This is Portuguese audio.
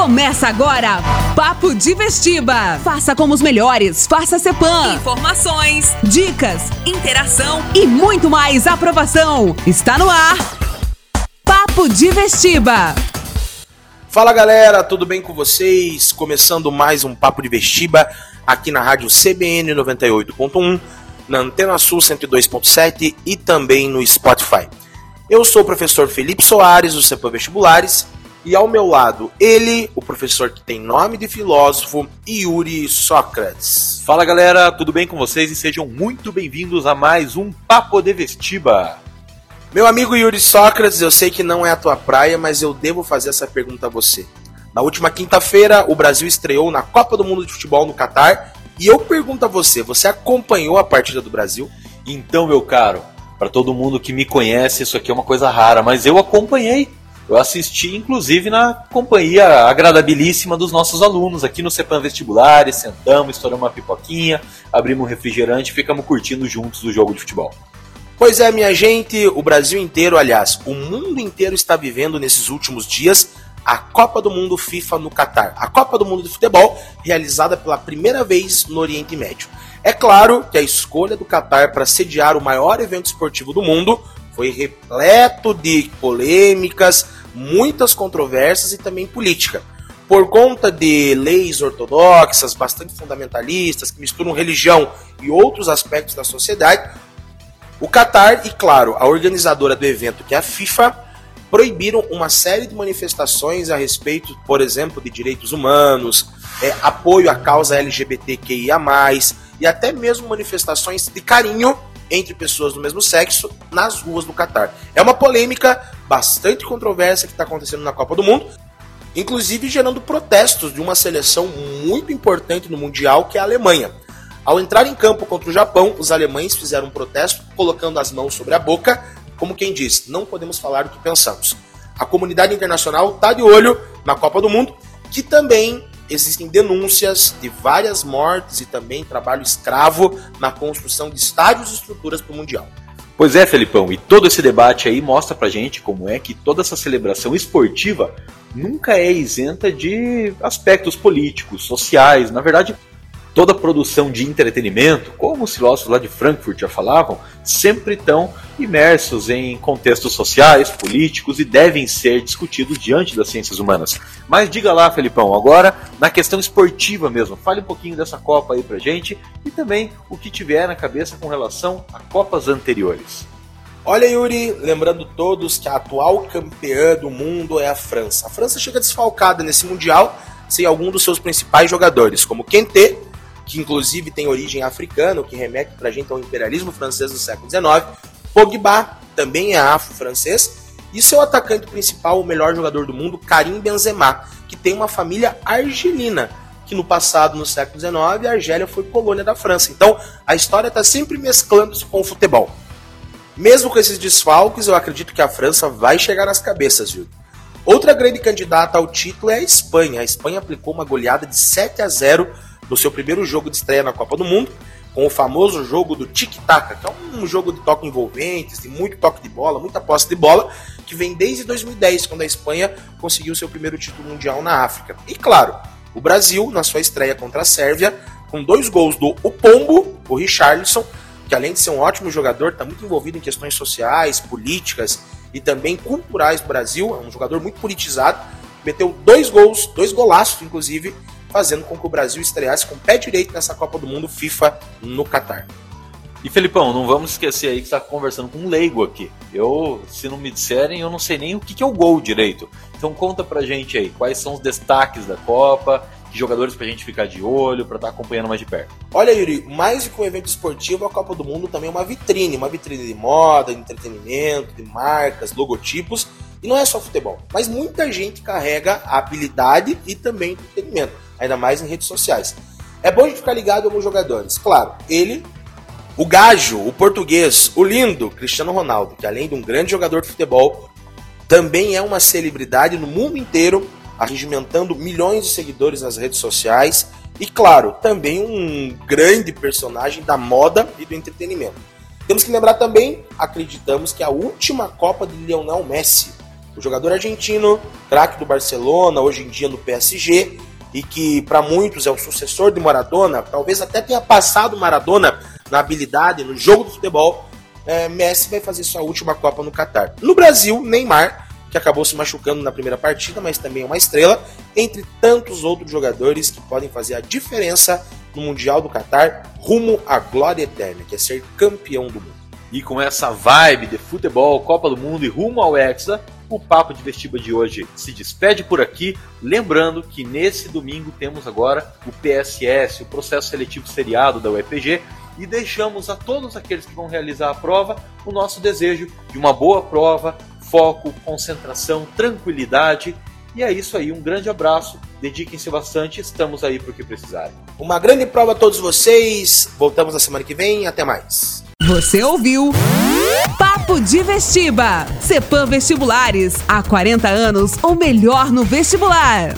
Começa agora, Papo de Vestiba. Faça como os melhores, faça Cepan. Informações, dicas, interação e muito mais aprovação. Está no ar, Papo de Vestiba. Fala galera, tudo bem com vocês? Começando mais um Papo de Vestiba aqui na rádio CBN 98.1, na Antena Sul 102.7 e também no Spotify. Eu sou o professor Felipe Soares, do CEPAM Vestibulares, e ao meu lado, ele, o professor que tem nome de filósofo, Yuri Sócrates. Fala galera, tudo bem com vocês e sejam muito bem-vindos a mais um Papo de Vestiba. Meu amigo Yuri Sócrates, eu sei que não é a tua praia, mas eu devo fazer essa pergunta a você. Na última quinta-feira, o Brasil estreou na Copa do Mundo de Futebol no Catar, e eu pergunto a você, você acompanhou a partida do Brasil? Então, meu caro, para todo mundo que me conhece, isso aqui é uma coisa rara, mas eu acompanhei. Eu assisti, inclusive, na companhia agradabilíssima dos nossos alunos aqui no CEPAM Vestibulares. Sentamos, estouramos uma pipoquinha, abrimos um refrigerante e ficamos curtindo juntos o jogo de futebol. Pois é, minha gente, o Brasil inteiro, aliás, o mundo inteiro está vivendo nesses últimos dias a Copa do Mundo FIFA no Catar. A Copa do Mundo de Futebol, realizada pela primeira vez no Oriente Médio. É claro que a escolha do Catar para sediar o maior evento esportivo do mundo foi repleto de polêmicas, muitas controvérsias e também política. Por conta de leis ortodoxas, bastante fundamentalistas, que misturam religião e outros aspectos da sociedade, o Catar e, claro, a organizadora do evento, que é a FIFA, proibiram uma série de manifestações a respeito, por exemplo, de direitos humanos, é, apoio à causa LGBTQIA, e até mesmo manifestações de carinho entre pessoas do mesmo sexo nas ruas do Catar. É uma polêmica bastante controversa que está acontecendo na Copa do Mundo, inclusive gerando protestos de uma seleção muito importante no Mundial, que é a Alemanha. Ao entrar em campo contra o Japão, os alemães fizeram um protesto colocando as mãos sobre a boca, como quem diz, não podemos falar o que pensamos. A comunidade internacional está de olho na Copa do Mundo, que também existem denúncias de várias mortes e também trabalho escravo na construção de estádios e estruturas para o Mundial. Pois é, Felipão, e todo esse debate aí mostra pra gente como é que toda essa celebração esportiva nunca é isenta de aspectos políticos, sociais. Na verdade, toda produção de entretenimento, como os filósofos lá de Frankfurt já falavam, sempre estão imersos em contextos sociais, políticos e devem ser discutidos diante das ciências humanas. Mas diga lá, Felipão, agora na questão esportiva mesmo, fale um pouquinho dessa Copa aí pra gente e também o que tiver na cabeça com relação a Copas anteriores. Olha, Yuri, lembrando todos que a atual campeã do mundo é a França. A França chega desfalcada nesse Mundial sem algum dos seus principais jogadores, como Kenté, que inclusive tem origem africana, o que remete para a gente ao imperialismo francês do século XIX. Pogba também é afro-francês. E seu atacante principal, o melhor jogador do mundo, Karim Benzema, que tem uma família argelina, que no passado, no século XIX, a Argélia foi colônia da França. Então, a história está sempre mesclando-se com o futebol. Mesmo com esses desfalques, eu acredito que a França vai chegar nas cabeças, viu? Outra grande candidata ao título é a Espanha. A Espanha aplicou uma goleada de 7 a 0 no seu primeiro jogo de estreia na Copa do Mundo, com o famoso jogo do tic-tac, que é um jogo de toque envolvente, de muito toque de bola, muita posse de bola, que vem desde 2010, quando a Espanha conseguiu seu primeiro título mundial na África. E claro, o Brasil, na sua estreia contra a Sérvia, com dois gols do O Pombo, o Richarlison, que além de ser um ótimo jogador, está muito envolvido em questões sociais, políticas e também culturais do Brasil, é um jogador muito politizado, meteu dois gols, dois golaços, inclusive, fazendo com que o Brasil estreasse com o pé direito nessa Copa do Mundo FIFA no Catar. E Felipão, não vamos esquecer aí que está conversando com um leigo aqui. Eu, se não me disserem, eu não sei nem o que é o gol direito. Então conta pra gente aí, quais são os destaques da Copa, que jogadores pra gente ficar de olho, pra estar tá acompanhando mais de perto. Olha, Yuri, mais do que um evento esportivo, a Copa do Mundo também é uma vitrine, uma vitrine de moda, de entretenimento, de marcas, logotipos, e não é só futebol. Mas muita gente carrega a habilidade e também entretenimento ainda mais em redes sociais. É bom a gente ficar ligado em alguns jogadores. Claro, ele, o gajo, o português, o lindo Cristiano Ronaldo, que além de um grande jogador de futebol, também é uma celebridade no mundo inteiro, arregimentando milhões de seguidores nas redes sociais e, claro, também um grande personagem da moda e do entretenimento. Temos que lembrar também, acreditamos que a última Copa de Lionel Messi O jogador argentino, craque do Barcelona, hoje em dia no PSG, e que para muitos é o sucessor de Maradona, talvez até tenha passado Maradona na habilidade, no jogo do futebol, é, Messi vai fazer sua última Copa no Catar. No Brasil, Neymar, que acabou se machucando na primeira partida, mas também é uma estrela, entre tantos outros jogadores que podem fazer a diferença no Mundial do Catar rumo à glória eterna, que é ser campeão do mundo. E com essa vibe de futebol, Copa do Mundo e rumo ao Hexa, o Papo de Vestiba de hoje se despede por aqui. Lembrando que nesse domingo temos agora o PSS, o processo seletivo seriado da UEPG, e deixamos a todos aqueles que vão realizar a prova o nosso desejo de uma boa prova, foco, concentração, tranquilidade. E é isso aí, um grande abraço, dediquem-se bastante, estamos aí para o que precisarem. Uma grande prova a todos vocês, voltamos na semana que vem, até mais. Você ouviu? Papo de Vestiba. Cepam Vestibulares. Há 40 anos, o melhor no vestibular.